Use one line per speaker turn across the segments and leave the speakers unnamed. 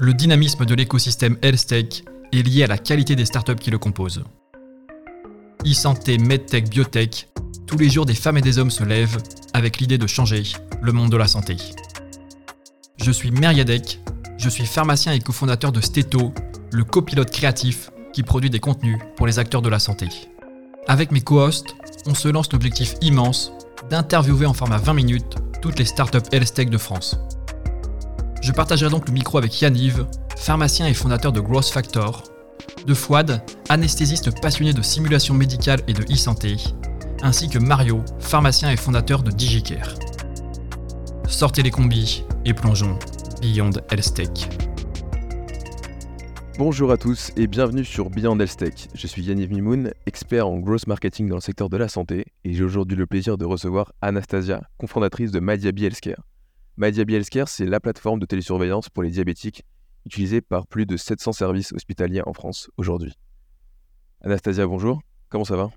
le dynamisme de l'écosystème HealthTech est lié à la qualité des startups qui le composent. E-santé, MedTech, Biotech, tous les jours des femmes et des hommes se lèvent avec l'idée de changer le monde de la santé. Je suis Meriadec, je suis pharmacien et cofondateur de Steto, le copilote créatif qui produit des contenus pour les acteurs de la santé. Avec mes co-hosts, on se lance l'objectif immense d'interviewer en format 20 minutes toutes les startups health de France. Je partagerai donc le micro avec Yanniv, pharmacien et fondateur de Growth Factor, de Fouad, anesthésiste passionné de simulation médicale et de e-santé, ainsi que Mario, pharmacien et fondateur de DigiCare. Sortez les combis et plongeons Beyond Health Tech.
Bonjour à tous et bienvenue sur Beyond Health Tech. Je suis Yanniv Mimoun, expert en growth marketing dans le secteur de la santé et j'ai aujourd'hui le plaisir de recevoir Anastasia, cofondatrice de MyDiaby Healthcare. MyDiaby Healthcare, c'est la plateforme de télésurveillance pour les diabétiques utilisée par plus de 700 services hospitaliers en France aujourd'hui. Anastasia, bonjour. Comment ça va?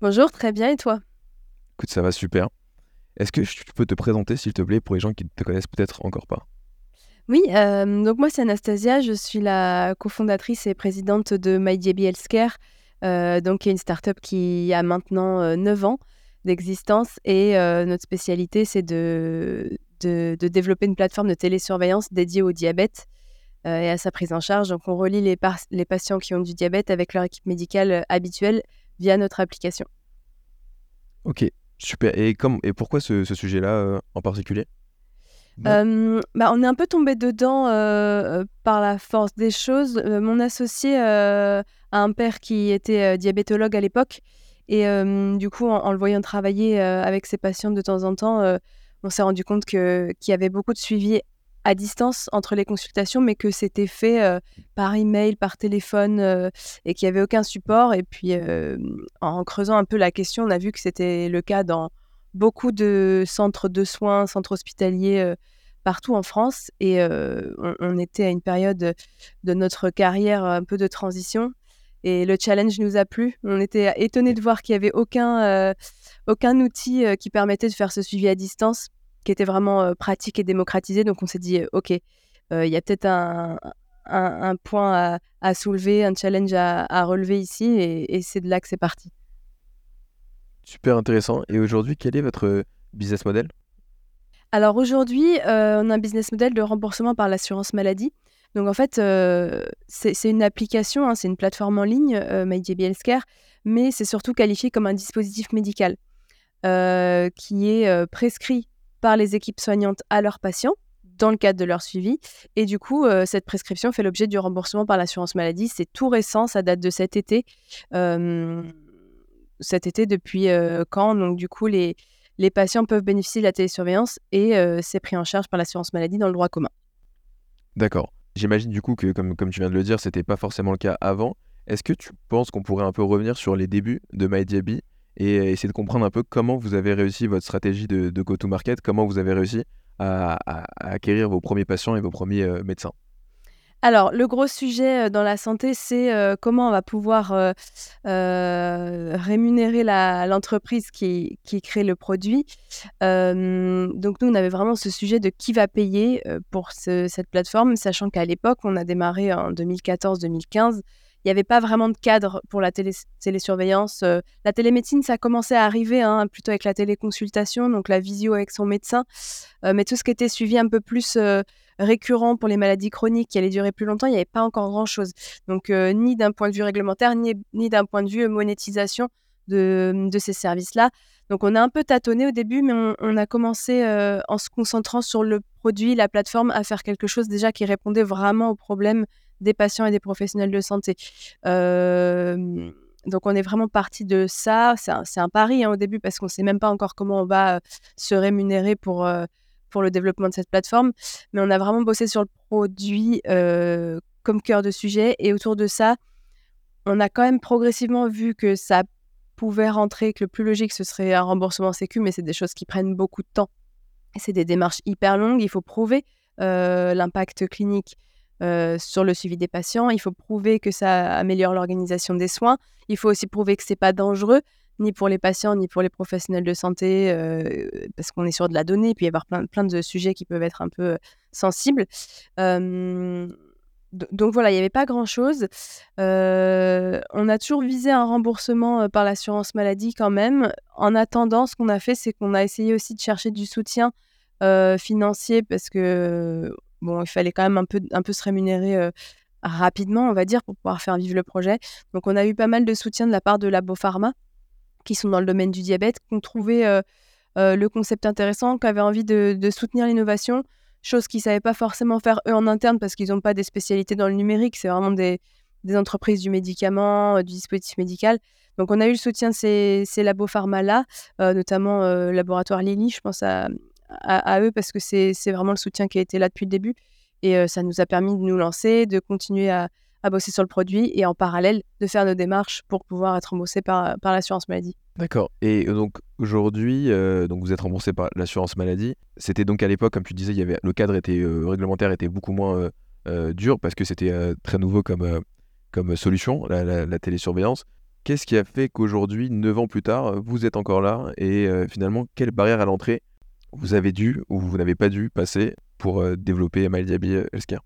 Bonjour, très bien et toi?
Écoute, ça va super. Est-ce que tu peux te présenter, s'il te plaît, pour les gens qui ne te connaissent peut-être encore pas?
Oui, euh, donc moi c'est Anastasia, je suis la cofondatrice et présidente de MyDB Healthcare, euh, donc qui est une startup qui a maintenant 9 euh, ans d'existence et notre spécialité c'est de, de, développer une plateforme de télésurveillance dédiée au diabète et à sa prise en charge. Donc on relie les, les patients qui ont du diabète avec leur équipe médicale habituelle via notre application.
Ok, super. Et, comme, et pourquoi ce, sujet-là euh, en particulier?
Bah, on est un peu tombé dedans euh, par la force des choses. Euh, mon associé a un père qui était diabétologue à l'époque. Et du coup, en, le voyant travailler avec ses patients de temps en temps, on s'est rendu compte qu'il y avait beaucoup de suivi à distance entre les consultations, mais que c'était fait euh, par email, par téléphone, euh, et qu'il n'y avait aucun support. Et puis, euh, en creusant un peu la question, on a vu que c'était le cas dans beaucoup de centres de soins, centres hospitaliers partout en France. Et on, était à une période de notre carrière un peu de transition. Et le challenge nous a plu. On était étonnés de voir qu'il n'y avait aucun, aucun outil qui permettait de faire ce suivi à distance qui était vraiment pratique et démocratisé. Donc on s'est dit, OK, il y a peut-être un, un, point à, soulever, un challenge à, relever ici, et, c'est de là que c'est parti.
Super intéressant. Et aujourd'hui, quel est votre business model?
Alors aujourd'hui, on a un business model de remboursement par l'assurance maladie. Donc en fait, c'est une application, hein, c'est une plateforme en ligne, euh, Healthcare, mais c'est surtout qualifié comme un dispositif médical qui est prescrit par les équipes soignantes à leurs patients dans le cadre de leur suivi. Et du coup, euh, cette prescription fait l'objet du remboursement par l'assurance maladie. C'est tout récent, ça date de cet été. cet été, depuis euh, quand? Donc, du coup, les, les patients peuvent bénéficier de la télésurveillance et euh, c'est pris en charge par l'assurance maladie dans le droit commun.
D'accord. J'imagine du coup que, comme, comme tu viens de le dire, c'était pas forcément le cas avant. Est-ce que tu penses qu'on pourrait un peu revenir sur les débuts de MyDiaby? Et euh, essayer de comprendre un peu comment vous avez réussi votre stratégie de, go-to-market, comment vous avez réussi à, acquérir vos premiers patients et vos premiers euh, médecins.
Alors, le gros sujet euh, dans la santé, c'est comment on va pouvoir rémunérer l'entreprise qui, crée le produit. donc, nous, on avait vraiment ce sujet de qui va payer pour cette plateforme, sachant qu'à l'époque, on a démarré en 2014-2015 il n'y avait pas vraiment de cadre pour la télésurveillance. Euh, la télémédecine, ça a commencé à arriver, hein, plutôt avec la téléconsultation, donc la visio avec son médecin. Euh, mais tout ce qui était suivi un peu plus euh, récurrent pour les maladies chroniques qui allaient durer plus longtemps, il n'y avait pas encore grand-chose. Donc, ni d'un point de vue réglementaire, ni, d'un point de vue monétisation de, de ces services-là. Donc, on a un peu tâtonné au début, mais on, on a commencé en se concentrant sur le produit, la plateforme, à faire quelque chose déjà qui répondait vraiment aux problèmes des patients et des professionnels de santé. donc on est vraiment parti de ça. C'est un, pari hein, au début parce qu'on ne sait même pas encore comment on va se rémunérer pour, pour le développement de cette plateforme. Mais on a vraiment bossé sur le produit comme cœur de sujet. Et autour de ça, on a quand même progressivement vu que ça pouvait rentrer, que le plus logique, ce serait un remboursement sécu, mais c'est des choses qui prennent beaucoup de temps. C'est des démarches hyper longues. Il faut prouver l'impact clinique euh, sur le suivi des patients. Il faut prouver que ça améliore l'organisation des soins. Il faut aussi prouver que c'est pas dangereux ni pour les patients ni pour les professionnels de santé euh, parce qu'on est sur de la donnée. Et puis y avoir plein, plein de sujets qui peuvent être un peu sensibles. donc voilà, il n'y avait pas grand-chose. Euh, on a toujours visé un remboursement euh, par l'assurance maladie quand même. En attendant, ce qu'on a fait, c'est qu'on a essayé aussi de chercher du soutien euh, financier parce que bon, il fallait quand même un peu, un peu se rémunérer rapidement, on va dire, pour pouvoir faire vivre le projet. Donc on a eu pas mal de soutien de la part de Labo Pharma, qui sont dans le domaine du diabète, qui ont trouvé le concept intéressant, qui avaient envie de, soutenir l'innovation chose qu'ils ne savaient pas forcément faire eux en interne parce qu'ils n'ont pas des spécialités dans le numérique, c'est vraiment des, entreprises du médicament, euh, du dispositif médical. Donc on a eu le soutien de ces, ces labos pharma-là, euh, notamment euh, Laboratoire Lilly, je pense à, à, eux parce que c'est vraiment le soutien qui a été là depuis le début. Et ça nous a permis de nous lancer, de continuer à, à bosser sur le produit et en parallèle de faire nos démarches pour pouvoir être remboursé par, par l'assurance maladie.
D'accord. Et donc aujourd'hui, euh, vous êtes remboursé par l'assurance maladie. C'était donc à l'époque, comme tu disais, il y avait, le cadre était, euh, réglementaire était beaucoup moins euh, dur parce que c'était très nouveau comme, comme solution, la, la, télésurveillance. Qu'est-ce qui a fait qu'aujourd'hui, 9 ans plus tard, vous êtes encore là et finalement, quelle barrière à l'entrée vous avez dû ou vous n'avez pas dû passer pour développer MyDiaby Healthcare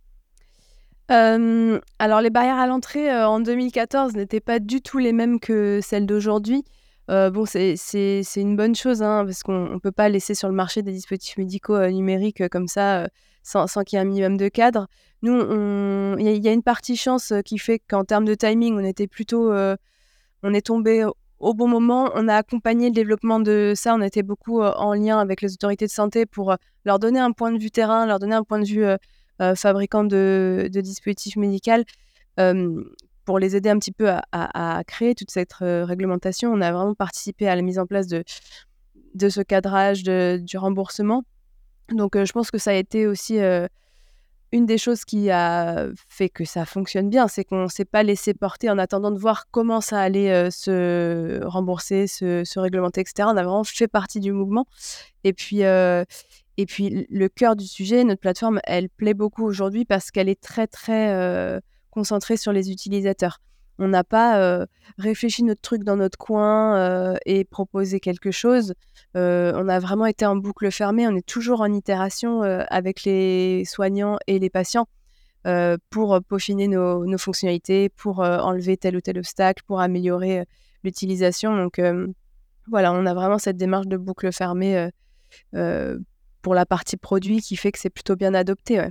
alors les barrières à l'entrée en 2014 n'étaient pas du tout les mêmes que celles d'aujourd'hui. bon, c'est une bonne chose hein, parce qu'on ne peut pas laisser sur le marché des dispositifs médicaux numériques comme ça sans, qu'il y ait un minimum de cadre. Nous, il y, a une partie chance qui fait qu'en termes de timing, on était plutôt, on est tombé au bon moment. On a accompagné le développement de ça. On était beaucoup en lien avec les autorités de santé pour leur donner un point de vue terrain, leur donner un point de vue euh, fabricants de, dispositifs médicaux pour les aider un petit peu à, créer toute cette euh, réglementation. On a vraiment participé à la mise en place de, ce cadrage du remboursement. Donc euh, je pense que ça a été aussi une des choses qui a fait que ça fonctionne bien, c'est qu'on ne s'est pas laissé porter en attendant de voir comment ça allait se rembourser, se, réglementer, etc. On a vraiment fait partie du mouvement. Et puis, et puis, le cœur du sujet, notre plateforme, elle plaît beaucoup aujourd'hui parce qu'elle est très, très euh, concentrée sur les utilisateurs. On n'a pas réfléchi notre truc dans notre coin et proposé quelque chose. on a vraiment été en boucle fermée. On est toujours en itération avec les soignants et les patients pour peaufiner nos fonctionnalités, pour enlever tel ou tel obstacle, pour améliorer l'utilisation. Donc, voilà, on a vraiment cette démarche de boucle fermée pour la partie produit qui fait que c'est plutôt bien adopté.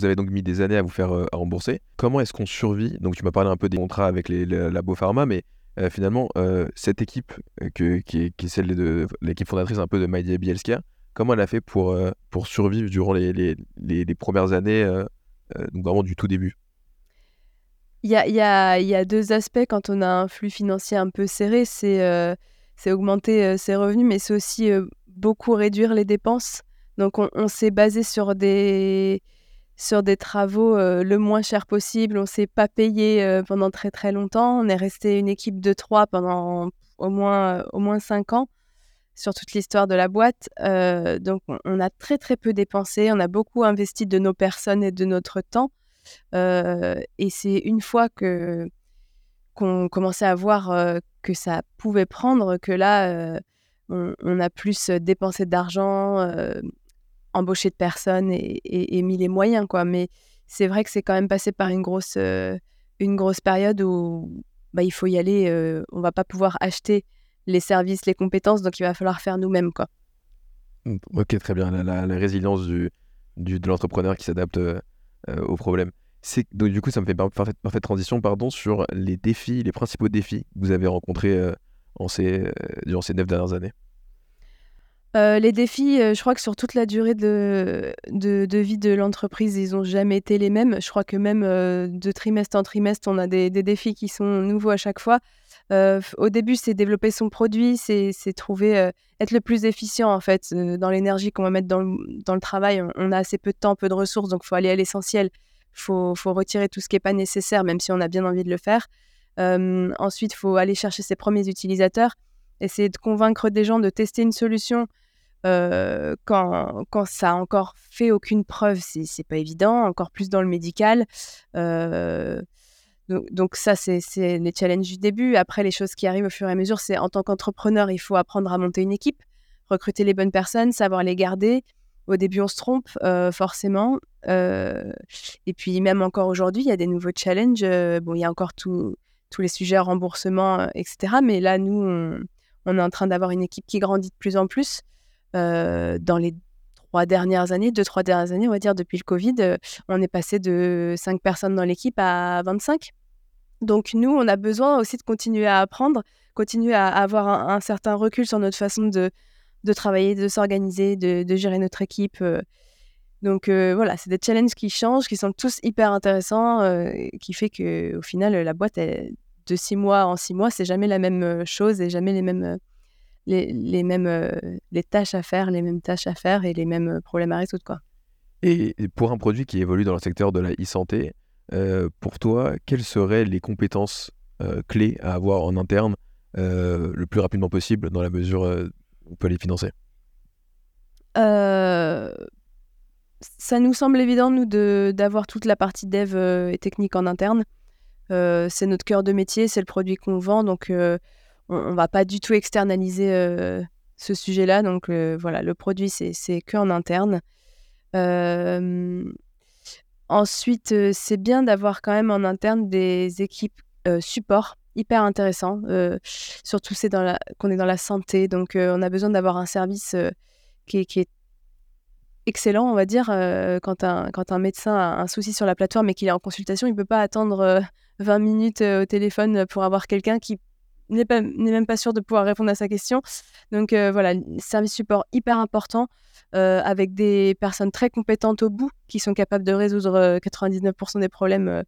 Vous avez donc mis des années à vous faire euh, rembourser. Comment est-ce qu'on survit? Donc tu m'as parlé un peu des contrats avec les, les labos pharma, mais euh, finalement, euh, cette équipe qui, est, celle de l'équipe fondatrice un peu de MyDiaby Healthcare, comment elle a fait pour, pour survivre durant les, premières années, donc vraiment du tout début?
Il y a, deux aspects quand on a un flux financier un peu serré, c'est augmenter ses revenus, mais c'est aussi beaucoup réduire les dépenses. Donc on, s'est basé sur des, sur des travaux euh, le moins cher possible. On s'est pas payé euh, pendant très très longtemps. On est resté une équipe de trois pendant au moins, moins cinq ans sur toute l'histoire de la boîte. Euh, donc on, a très très peu dépensé. On a beaucoup investi de nos personnes et de notre temps. et c'est une fois que qu'on commençait à voir que ça pouvait prendre que là on, a plus dépensé d'argent, embauché de personnes et, mis les moyens, quoi. Mais c'est vrai que c'est quand même passé par une grosse, euh, une grosse période où bah, il faut y aller. Euh, on va pas pouvoir acheter les services, les compétences, donc il va falloir faire nous-mêmes, quoi.
Mmh, ok, très bien. La, résilience du, de l'entrepreneur qui s'adapte euh, aux problèmes. Donc, du coup, ça me fait parfaite, transition pardon, sur les défis, les principaux défis que vous avez rencontrés en ces, durant ces neuf dernières années.
Euh, les défis, euh, je crois que sur toute la durée de, vie de l'entreprise, ils n'ont jamais été les mêmes. Je crois que même euh, de trimestre en trimestre, on a des, défis qui sont nouveaux à chaque fois. au début, c'est développer son produit, c'est trouver, être le plus efficient en fait dans l'énergie qu'on va mettre dans le, dans le travail. On, a assez peu de temps, peu de ressources, donc il faut aller à l'essentiel. Il faut, faut, retirer tout ce qui n'est pas nécessaire, même si on a bien envie de le faire. ensuite, il faut aller chercher ses premiers utilisateurs essayer de convaincre des gens de tester une solution euh, quand, quand ça a encore fait aucune preuve, c'est pas évident, encore plus dans le médical. Euh, donc, ça, c'est les challenges du début. Après, les choses qui arrivent au fur et à mesure, c'est en tant qu'entrepreneur, il faut apprendre à monter une équipe, recruter les bonnes personnes, savoir les garder, au début, on se trompe forcément. et puis même encore aujourd'hui, il y a des nouveaux challenges. bon, il y a encore tous les sujets remboursement, etc. Mais là, nous, on, on est en train d'avoir une équipe qui grandit de plus en plus. dans les trois dernières années, deux, trois dernières années, on va dire, depuis le Covid, on est passé de cinq personnes dans l'équipe à 25. Donc nous, on a besoin aussi de continuer à apprendre, continuer à avoir un, certain recul sur notre façon de, de travailler, de s'organiser, de, gérer notre équipe. Donc voilà, c'est des challenges qui changent, qui sont tous hyper intéressants, qui fait que au final, la boîte, de six mois en six mois, c'est jamais la même chose et jamais les mêmes les, mêmes euh, les tâches à faire, les mêmes tâches à faire et les mêmes euh, problèmes à résoudre. Quoi.
Et pour un produit qui évolue dans le secteur de la e-santé, euh, pour toi, quelles seraient les compétences clés à avoir en interne le plus rapidement possible dans la mesure où on peut les financer?
Ça nous semble évident, nous, d'avoir toute la partie dev et technique en interne. C'est notre cœur de métier, c'est le produit qu'on vend, donc on, ne va pas du tout externaliser euh, ce sujet-là. Donc euh, voilà, le produit, c'est que en interne. Euh, ensuite, c'est bien d'avoir quand même en interne des équipes support hyper intéressant. surtout c'est qu'on est dans la santé, donc on a besoin d'avoir un service qui est, excellent, on va dire. quand, un, quand un médecin a un souci sur la plateforme et qu'il est en consultation, il ne peut pas attendre 20 minutes au téléphone pour avoir quelqu'un qui n'est même pas sûr de pouvoir répondre à sa question. Donc euh, voilà, service support hyper important euh, avec des personnes très compétentes au bout qui sont capables de résoudre 99% euh, des problèmes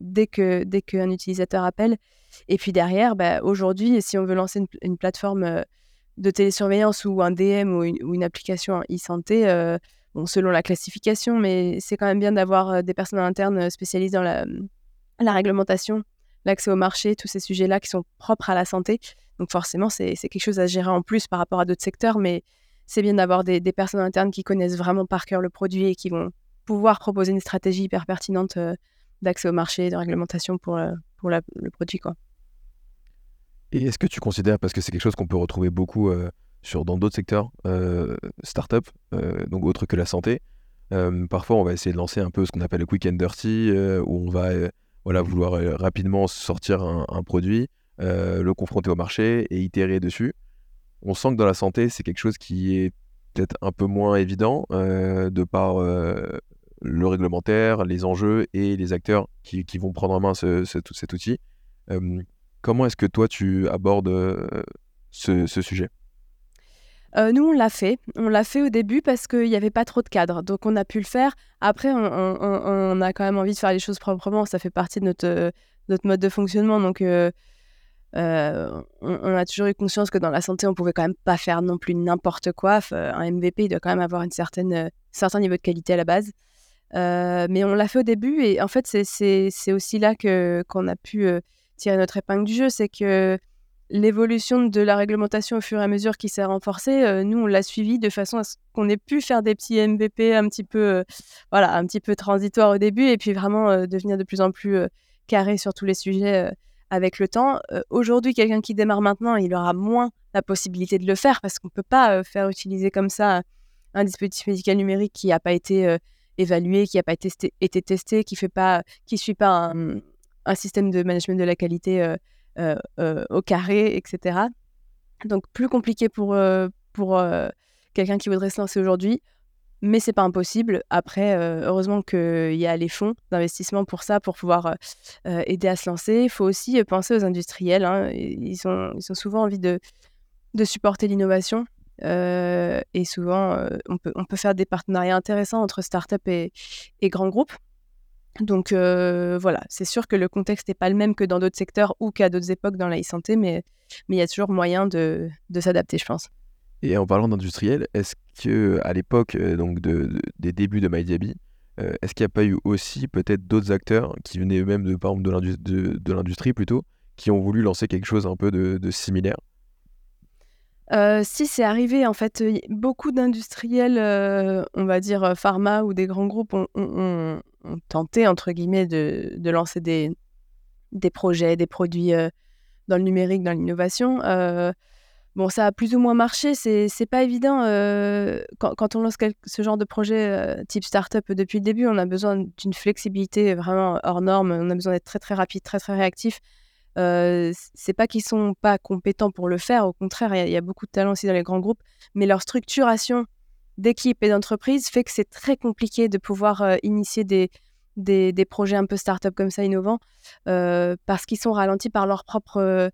dès que dès qu'un utilisateur appelle. Et puis derrière, bah, aujourd'hui, si on veut lancer une, plateforme de télésurveillance ou un DM ou une, application e-santé, bon, selon la classification, mais c'est quand même bien d'avoir des personnes internes spécialisées dans la, la réglementation l'accès au marché, tous ces sujets-là qui sont propres à la santé. Donc forcément, c'est quelque chose à gérer en plus par rapport à d'autres secteurs, mais c'est bien d'avoir des, personnes internes qui connaissent vraiment par cœur le produit et qui vont pouvoir proposer une stratégie hyper pertinente euh, d'accès au marché, de réglementation pour, euh, pour le produit. Quoi.
Et est-ce que tu considères, parce que c'est quelque chose qu'on peut retrouver beaucoup euh, sur, dans d'autres secteurs, start-up, donc autres que la santé, parfois on va essayer de lancer un peu ce qu'on appelle le quick and dirty, où on va voilà, vouloir euh, rapidement sortir un, produit, euh, le confronter au marché et itérer dessus. On sent que dans la santé, c'est quelque chose qui est peut-être un peu moins évident euh, de par le réglementaire, les enjeux et les acteurs qui, vont prendre en main ce, cet outil. Comment est-ce que toi, tu abordes ce sujet?
Euh, nous, on l'a fait. On l'a fait au début parce qu'il n'y avait pas trop de cadres. Donc, on a pu le faire. Après, on, a quand même envie de faire les choses proprement. Ça fait partie de notre, euh, notre mode de fonctionnement. Donc, euh, on, a toujours eu conscience que dans la santé, on pouvait quand même pas faire non plus n'importe quoi. un MVP, il doit quand même avoir une certaine, certain niveau de qualité à la base. mais on l'a fait au début. Et en fait, c'est aussi là qu'on a pu tirer notre épingle du jeu. C'est que l'évolution de la réglementation au fur et à mesure qui s'est renforcée, euh, nous on l'a suivi de façon à ce qu'on ait pu faire des petits MVP un petit peu, euh, voilà, un petit peu transitoires au début et puis vraiment euh, devenir de plus en plus carré sur tous les sujets avec le temps. Aujourd'hui, quelqu'un qui démarre maintenant, il aura moins la possibilité de le faire parce qu'on ne peut pas faire utiliser comme ça un dispositif médical numérique qui n'a pas été évalué, qui n'a pas été, testé, qui ne suit pas un, un, système de management de la qualité euh, euh, au carré, etc. Donc plus compliqué pour, euh, pour quelqu'un qui voudrait se lancer aujourd'hui mais c'est pas impossible. Après, heureusement qu'il y a les fonds d'investissement pour ça, pour pouvoir aider à se lancer. Il faut aussi penser aux industriels. Hein. Ils, ont, ils ont souvent envie de, de supporter l'innovation. et souvent, on, peut, on peut faire des partenariats intéressants entre startups et, et grands groupes. Donc euh, voilà, c'est sûr que le contexte n'est pas le même que dans d'autres secteurs ou qu'à d'autres époques dans la e-santé, mais il y a toujours moyen de, s'adapter, je pense.
Et en parlant d'industriel, est-ce que à l'époque euh, donc des débuts de MyDiaby, euh, est-ce qu'il n'y a pas eu aussi peut-être d'autres acteurs qui venaient même de par exemple de l'industrie plutôt, qui ont voulu lancer quelque chose un peu de similaire?
Si, c'est arrivé. En fait, beaucoup d'industriels, on va dire pharma ou des grands groupes, ont, tenté, entre guillemets, de, lancer des, projets, des produits dans le numérique, dans l'innovation. Bon, ça a plus ou moins marché, c'est pas évident quand, on lance ce genre de projet type startup depuis le début, on a besoin d'une flexibilité vraiment hors norme, on a besoin d'être très très rapide, très très réactif. C'est pas qu'ils sont pas compétents pour le faire, au contraire, il y, a beaucoup de talents aussi dans les grands groupes, mais leur structuration d'équipe et d'entreprise fait que c'est très compliqué de pouvoir initier des, projets un peu start-up comme ça, innovants, parce qu'ils sont ralentis par leur propre,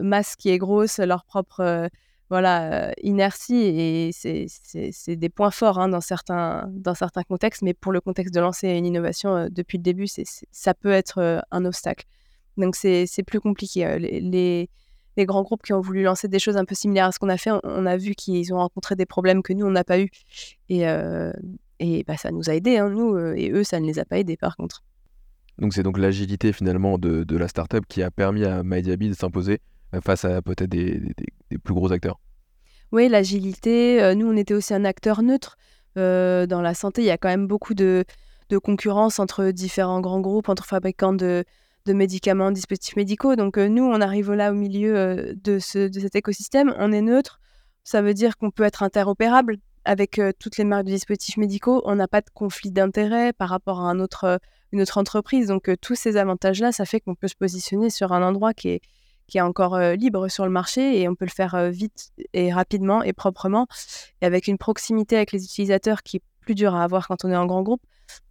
masse qui est grosse, leur propre inertie, et c'est des points forts hein, dans certains contextes, mais pour le contexte de lancer une innovation depuis le début, ça peut être un obstacle. Donc c'est plus compliqué. Les, les, grands groupes qui ont voulu lancer des choses un peu similaires à ce qu'on a fait, on, a vu qu'ils ont rencontré des problèmes que nous, on n'a pas eu. Et, et bah, ça nous a aidés, hein, nous, et eux, ça ne les a pas aidés par contre.
Donc c'est donc l'agilité finalement de, de, la startup qui a permis à MyDiaby de s'imposer face à peut-être des, des, plus gros acteurs.
Oui, l'agilité. nous, on était aussi un acteur neutre. dans la santé, il y a quand même beaucoup de, de concurrence entre différents grands groupes, entre fabricants de, de médicaments, dispositifs médicaux. Donc euh, nous, on arrive là au milieu euh, de, ce, de, cet écosystème. On est neutre. Ça veut dire qu'on peut être interopérable avec euh, toutes les marques de dispositifs médicaux. On n'a pas de conflit d'intérêt par rapport à une autre entreprise. Donc tous ces avantages-là, ça fait qu'on peut se positionner sur un endroit qui est, qui est encore libre sur le marché et on peut le faire vite et rapidement et proprement et avec une proximité avec les utilisateurs qui est plus dur à avoir quand on est en grand groupe.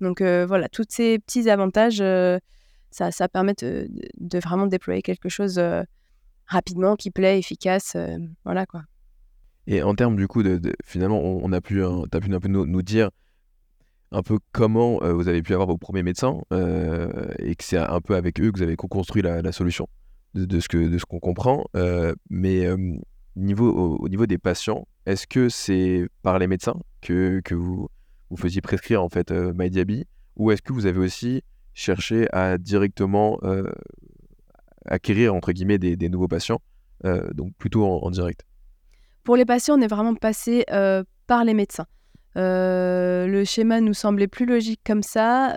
Donc voilà, tous ces petits avantages ça, ça permet de, vraiment déployer quelque chose euh, rapidement, qui plaît, efficace. Euh, voilà quoi.
Et en termes du coup, de, finalement, on, a pu, as pu un peu nous, dire un peu comment euh, vous avez pu avoir vos premiers médecins et que c'est un peu avec eux que vous avez co-construit la, solution de, de ce qu'on comprend. mais niveau, au, niveau des patients, est-ce que c'est par les médecins que, que vous, vous faisiez prescrire en fait MyDiaby ou est-ce que vous avez aussi chercher à directement euh, acquérir entre guillemets des, nouveaux patients, euh, donc plutôt en, direct.
Pour les patients, on est vraiment passé euh, par les médecins. le schéma nous semblait plus logique comme ça.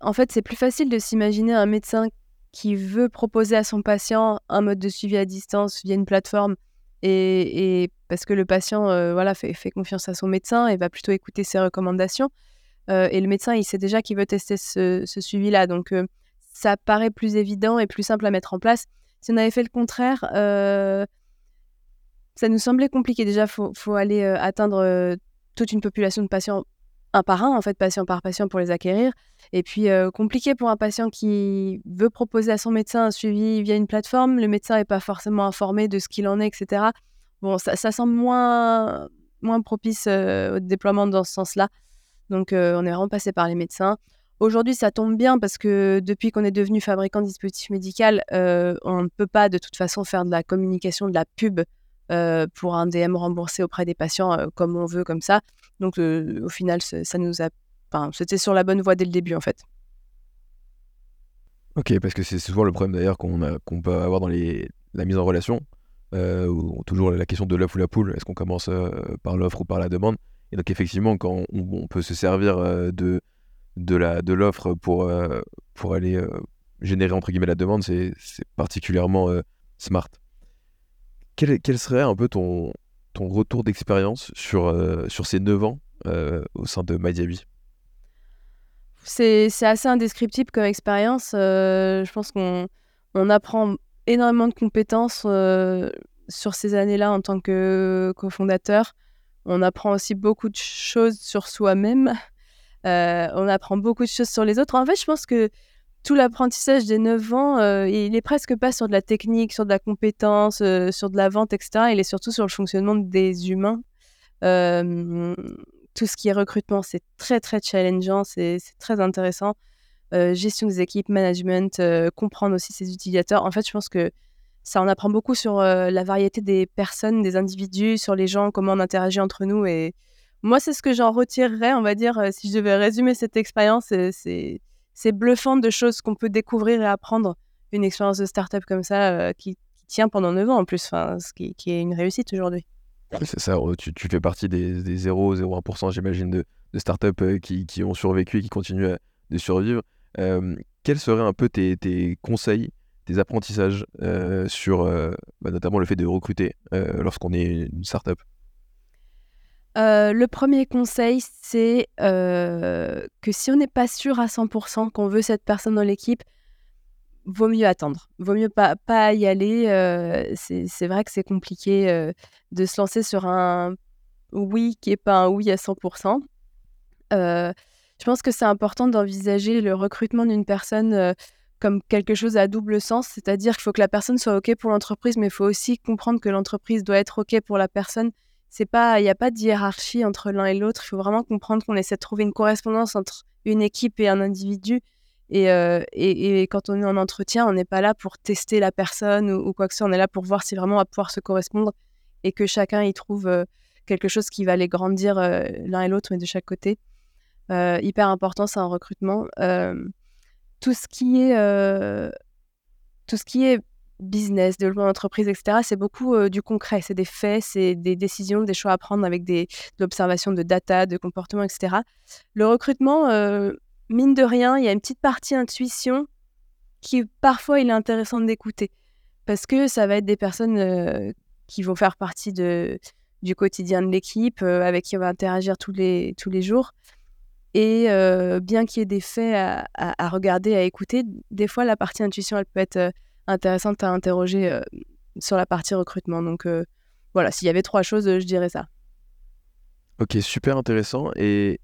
en fait, c'est plus facile de s'imaginer un médecin qui veut proposer à son patient un mode de suivi à distance via une plateforme et, parce que le patient voilà, fait, confiance à son médecin et va plutôt écouter ses recommandations. Euh, et le médecin, il sait déjà qu'il veut tester ce, suivi-là. Donc, euh, ça paraît plus évident et plus simple à mettre en place. Si on avait fait le contraire, euh, ça nous semblait compliqué. Déjà, il faut, aller atteindre toute une population de patients un par un, en fait, patient par patient pour les acquérir. Et puis, compliqué pour un patient qui veut proposer à son médecin un suivi via une plateforme. Le médecin n'est pas forcément informé de ce qu'il en est, etc. Bon, ça, semble moins, moins propice au déploiement dans ce sens-là. Donc, euh, on est vraiment passé par les médecins. Aujourd'hui, ça tombe bien parce que depuis qu'on est devenu fabricant de dispositifs médicaux, euh, on ne peut pas de toute façon faire de la communication, de la pub euh, pour un DM remboursé auprès des patients comme on veut, comme ça. Donc, au final, ça nous a. Enfin, c'était sur la bonne voie dès le début, en fait.
Ok, parce que c'est souvent le problème d'ailleurs qu'on peut avoir dans la mise en relation, ou toujours la question de l'œuf ou la poule. Est-ce qu'on commence par l'offre ou par la demande? Et donc effectivement, quand on, peut se servir euh, de, de l'offre de pour, euh, pour aller euh, générer entre guillemets la demande, c'est particulièrement smart. Quel, serait un peu ton, ton retour d'expérience sur, sur ces 9 ans au sein de MyDiaby?
C'est assez indescriptible comme expérience. je pense qu'on on apprend énormément de compétences sur ces années-là en tant que cofondateur. On apprend aussi beaucoup de choses sur soi-même. Euh, on apprend beaucoup de choses sur les autres. En fait, je pense que tout l'apprentissage des 9 ans, euh, il est presque pas sur de la technique, sur de la compétence, euh, sur de la vente, etc. Il est surtout sur le fonctionnement des humains. tout ce qui est recrutement, c'est très, très challengeant, c'est très intéressant. gestion des équipes, management, comprendre aussi ses utilisateurs. En fait, je pense que ça en apprend beaucoup sur euh, la variété des personnes, des individus, sur les gens, comment on interagit entre nous. Et moi, c'est ce que j'en retirerais, on va dire, euh, si je devais résumer cette expérience. Euh, c'est bluffant de choses qu'on peut découvrir et apprendre. Une expérience de start-up comme ça qui, tient pendant 9 ans en plus, ce qui, est une réussite aujourd'hui.
C'est ça, oh, tu, fais partie des, des 0,01%, j'imagine, de, de startups qui, ont survécu et qui continuent de survivre. quels seraient un peu tes conseils tes apprentissages sur bah, notamment le fait de recruter lorsqu'on est une startup
le premier conseil, c'est que si on n'est pas sûr à 100% qu'on veut cette personne dans l'équipe, vaut mieux attendre. Vaut mieux pas, pas y aller. c'est vrai que c'est compliqué de se lancer sur un oui qui n'est pas un oui à 100%. je pense que c'est important d'envisager le recrutement d'une personne comme quelque chose à double sens, c'est-à-dire qu'il faut que la personne soit OK pour l'entreprise, mais il faut aussi comprendre que l'entreprise doit être OK pour la personne. C'est pas, il n'y a pas de hiérarchie entre l'un et l'autre. Il faut vraiment comprendre qu'on essaie de trouver une correspondance entre une équipe et un individu. Et, et, quand on est en entretien, on n'est pas là pour tester la personne ou, quoi que ce soit. On est là pour voir si vraiment on va pouvoir se correspondre et que chacun y trouve quelque chose qui va les grandir l'un et l'autre, mais de chaque côté. hyper important, c'est un recrutement tout ce qui est, euh, tout ce qui est business, développement d'entreprise, etc., c'est beaucoup euh, du concret. C'est des faits, c'est des décisions, des choix à prendre avec des, de l'observation de data, de comportement, etc. Le recrutement, euh, mine de rien, il y a une petite partie intuition qui, parfois, il est intéressant d'écouter. Parce que ça va être des personnes qui vont faire partie de, du quotidien de l'équipe, avec qui on va interagir tous les, tous les jours. Et bien qu'il y ait des faits à, regarder, à écouter, des fois la partie intuition, elle peut être intéressante à interroger sur la partie recrutement. Donc voilà, s'il y avait trois choses, je dirais ça.
Ok, super intéressant. Et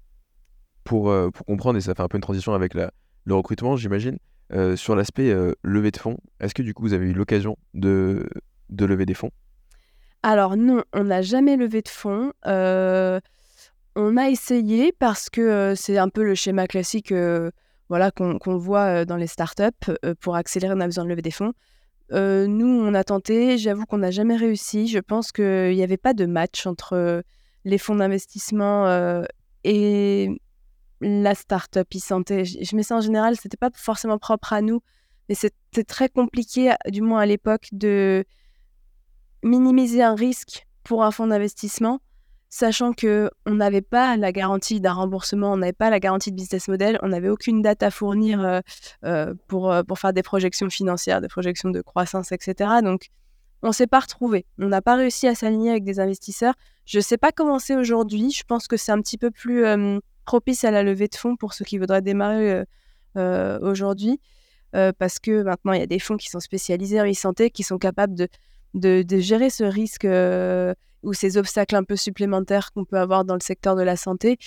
pour, pour comprendre, et ça fait un peu une transition avec la, le recrutement, j'imagine, sur l'aspect levée de fonds, est-ce que du coup vous avez eu l'occasion de, de lever des fonds?
Alors non, on n'a jamais levé de fonds. On a essayé parce que c'est un peu le schéma classique voilà, qu'on voit dans les startups. pour accélérer, on a besoin de lever des fonds. nous, on a tenté. J'avoue qu'on n'a jamais réussi. Je pense qu'il n'y avait pas de match entre les fonds d'investissement et la startup e-santé. Je, mets ça en général, c'était pas forcément propre à nous, mais c'était très compliqué, du moins à l'époque, de minimiser un risque pour un fonds d'investissement sachant que on n'avait pas la garantie d'un remboursement, on n'avait pas la garantie de business model, on n'avait aucune date à fournir euh, euh, pour, euh, pour faire des projections financières, des projections de croissance, etc. Donc, on ne s'est pas retrouvé. On n'a pas réussi à s'aligner avec des investisseurs. Je ne sais pas comment c'est aujourd'hui. Je pense que c'est un petit peu plus propice à la levée de fonds pour ceux qui voudraient démarrer aujourd'hui. parce que maintenant, il y a des fonds qui sont spécialisés en e-santé, qui sont capables de, de gérer ce risque ou ces obstacles un peu supplémentaires qu'on peut avoir dans le secteur de la santé.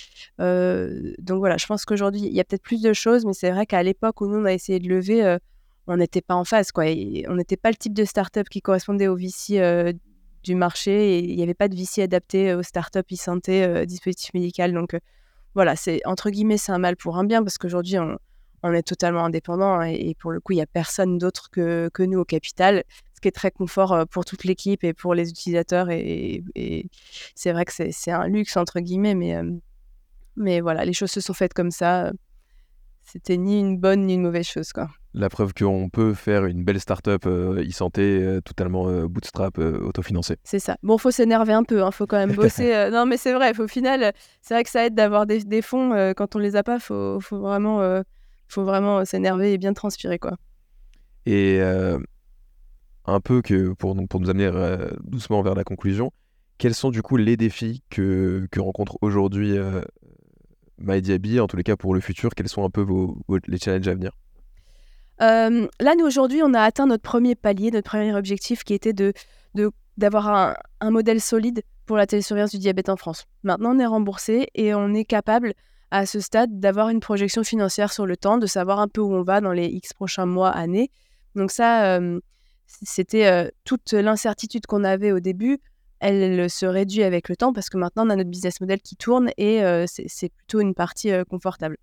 Euh, donc voilà, je pense qu'aujourd'hui, il y a peut-être plus de choses, mais c'est vrai qu'à l'époque où nous, on a essayé de lever, euh, on n'était pas en phase. Quoi. on n'était pas le type de start-up qui correspondait au VC euh, du marché il n'y avait pas de VC adapté aux start-up e-santé, dispositif médical. Donc voilà, c'est entre guillemets, c'est un mal pour un bien parce qu'aujourd'hui, on, est totalement indépendant et, pour le coup, il n'y a personne d'autre que, que, nous au capital qui est très confort pour toute l'équipe et pour les utilisateurs. Et, c'est vrai que c'est un luxe, entre guillemets, mais, mais voilà, les choses se sont faites comme ça. C'était ni une bonne ni une mauvaise chose. Quoi.
La preuve qu'on peut faire une belle start-up e-santé totalement bootstrap, autofinancée.
C'est ça. Bon, faut s'énerver un peu, il hein, faut quand même bosser. non, mais c'est vrai, au final, c'est vrai que ça aide d'avoir des, des, fonds. quand on les a pas, il faut, faut, vraiment, faut vraiment s'énerver et bien transpirer. quoi.
Et un peu que pour, pour nous amener euh, doucement vers la conclusion, quels sont du coup les défis que, que rencontre aujourd'hui euh, en tous les cas pour le futur Quels sont un peu les challenges à venir?
Euh, Là, nous aujourd'hui, on a atteint notre premier palier, notre premier objectif qui était de, d'avoir un, un, modèle solide pour la télésurveillance du diabète en France. Maintenant, on est remboursé et on est capable à ce stade d'avoir une projection financière sur le temps, de savoir un peu où on va dans les X prochains mois, années. Donc ça, c'était toute l'incertitude qu'on avait au début, elle se réduit avec le temps parce que maintenant on a notre business model qui tourne et c'est plutôt une partie confortable.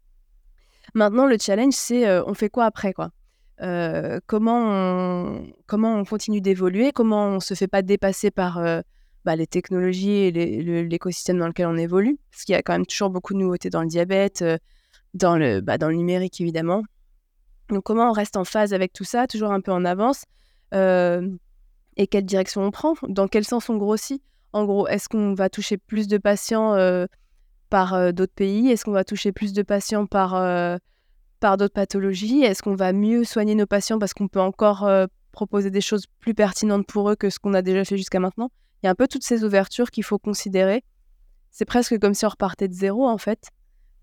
Maintenant, le challenge, c'est on fait quoi après quoi? Comment, on, comment on continue d'évoluer, comment on ne se fait pas dépasser par bah, les technologies et l'écosystème dans lequel on évolue, parce qu'il y a quand même toujours beaucoup de nouveautés dans le diabète, dans, le, bah, dans le numérique évidemment. Donc comment on reste en phase avec tout ça, toujours un peu en avance, et quelle direction on prend, dans quel sens on grossit. En gros, est-ce qu'on va toucher plus de patients par d'autres pays? Est-ce qu'on va toucher plus de patients par, par d'autres pathologies? Est-ce qu'on va mieux soigner nos patients parce qu'on peut encore euh, proposer des choses plus pertinentes pour eux que ce qu'on a déjà fait jusqu'à maintenant? Il y a un peu toutes ces ouvertures qu'il faut considérer. C'est presque comme si on repartait de zéro, en fait,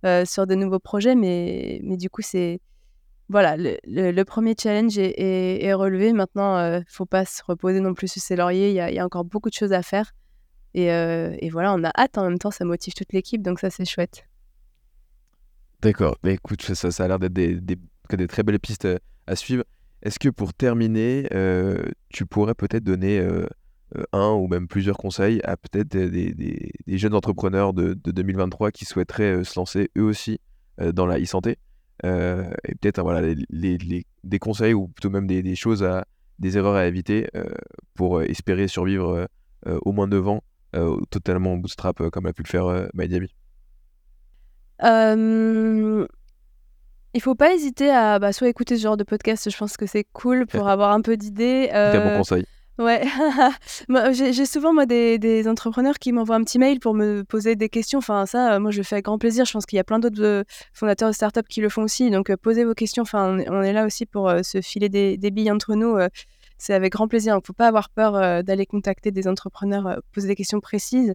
euh, sur de nouveaux projets, mais, mais du coup, c'est. Voilà, le, premier challenge est, relevé. Maintenant, il ne faut pas se reposer non plus sur ses lauriers. Il y, a encore beaucoup de choses à faire. Et, et voilà, on a hâte. En même temps, ça motive toute l'équipe, donc ça, c'est chouette.
D'accord. Mais écoute, ça, a l'air d'être des, très belles pistes euh, à suivre. Est-ce que pour terminer, euh, tu pourrais peut-être donner euh, un ou même plusieurs conseils à peut-être des, jeunes entrepreneurs de 2023 qui souhaiteraient se lancer eux aussi dans la e-santé? Et peut-être voilà, les, les, des conseils ou plutôt même des, choses, à, des erreurs à éviter pour espérer survivre au moins 9 ans totalement bootstrap comme a pu le faire MyDiaby
euh, il faut pas hésiter à bah, soit écouter ce genre de podcast, je pense que c'est cool pour avoir un peu d'idées.
C'est un bon conseil.
Ouais, j'ai souvent moi des, entrepreneurs qui m'envoient un petit mail pour me poser des questions. Enfin ça, moi je fais avec grand plaisir. Je pense qu'il y a plein d'autres fondateurs de startups qui le font aussi. Donc posez vos questions. Enfin on est là aussi pour se filer des, des, billes entre nous. c'est avec grand plaisir. Il ne faut pas avoir peur d'aller contacter des entrepreneurs, poser des questions précises.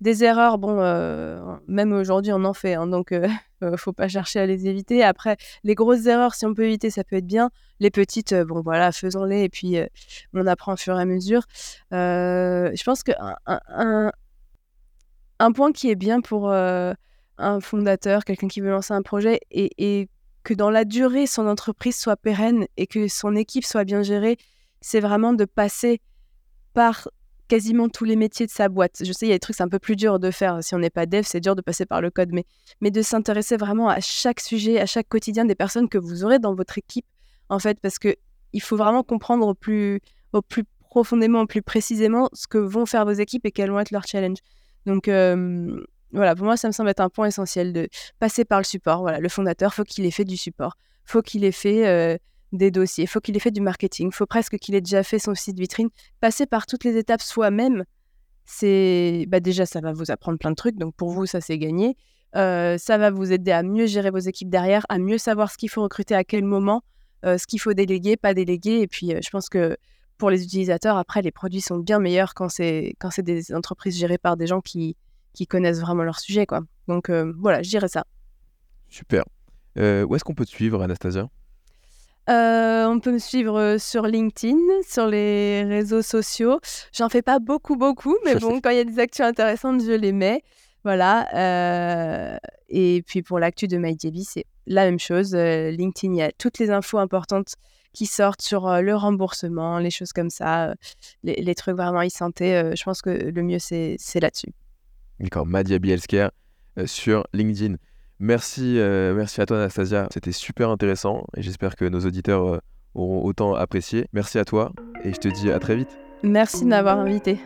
Des erreurs, bon, euh, même aujourd'hui, on en fait, hein, donc euh, euh, faut pas chercher à les éviter. Après, les grosses erreurs, si on peut éviter, ça peut être bien. Les petites, bon, voilà, faisons-les et puis on apprend au fur et à mesure. je pense qu'un un, un, point qui est bien pour un fondateur, quelqu'un qui veut lancer un projet, et, et que dans la durée, son entreprise soit pérenne et que son équipe soit bien gérée, c'est vraiment de passer par quasiment tous les métiers de sa boîte. Je sais, il y a des trucs, c'est un peu plus dur de faire. Si on n'est pas dev, c'est dur de passer par le code, mais, mais de s'intéresser vraiment à chaque sujet, à chaque quotidien des personnes que vous aurez dans votre équipe, en fait, parce que il faut vraiment comprendre au plus, au plus profondément, au plus précisément ce que vont faire vos équipes et quels vont être leurs challenges. Donc, euh, voilà, pour moi, ça me semble être un point essentiel de passer par le support. Voilà, le fondateur, faut qu'il ait fait du support, faut qu'il ait fait euh, des dossiers, il faut qu'il ait fait du marketing, il faut presque qu'il ait déjà fait son site vitrine. Passer par toutes les étapes soi-même, c'est bah déjà ça va vous apprendre plein de trucs, donc pour vous ça c'est gagné. Euh, ça va vous aider à mieux gérer vos équipes derrière, à mieux savoir ce qu'il faut recruter à quel moment, euh, ce qu'il faut déléguer, pas déléguer. Et puis euh, je pense que pour les utilisateurs, après les produits sont bien meilleurs quand c'est quand c'est des entreprises gérées par des gens qui, connaissent vraiment leur sujet. Donc voilà, je dirais ça.
Super. où est-ce qu'on peut te suivre, Anastasia?
Euh, on peut me suivre euh, sur LinkedIn, sur les réseaux sociaux. J'en fais pas beaucoup, beaucoup, mais bon, quand il y a des actus intéressantes, je les mets. Voilà. Euh, et puis pour l'actu de MyJB, c'est la même chose. LinkedIn, il y a toutes les infos importantes qui sortent sur le remboursement, les choses comme ça, les, trucs vraiment e-santé. je pense que le mieux, c'est là-dessus.
D'accord, Madiabi Healthcare sur LinkedIn. Merci, euh, merci à toi Anastasia, c'était super intéressant et j'espère que nos auditeurs euh, auront autant apprécié. Merci à toi et je te dis à très vite.
Merci de m'avoir invité.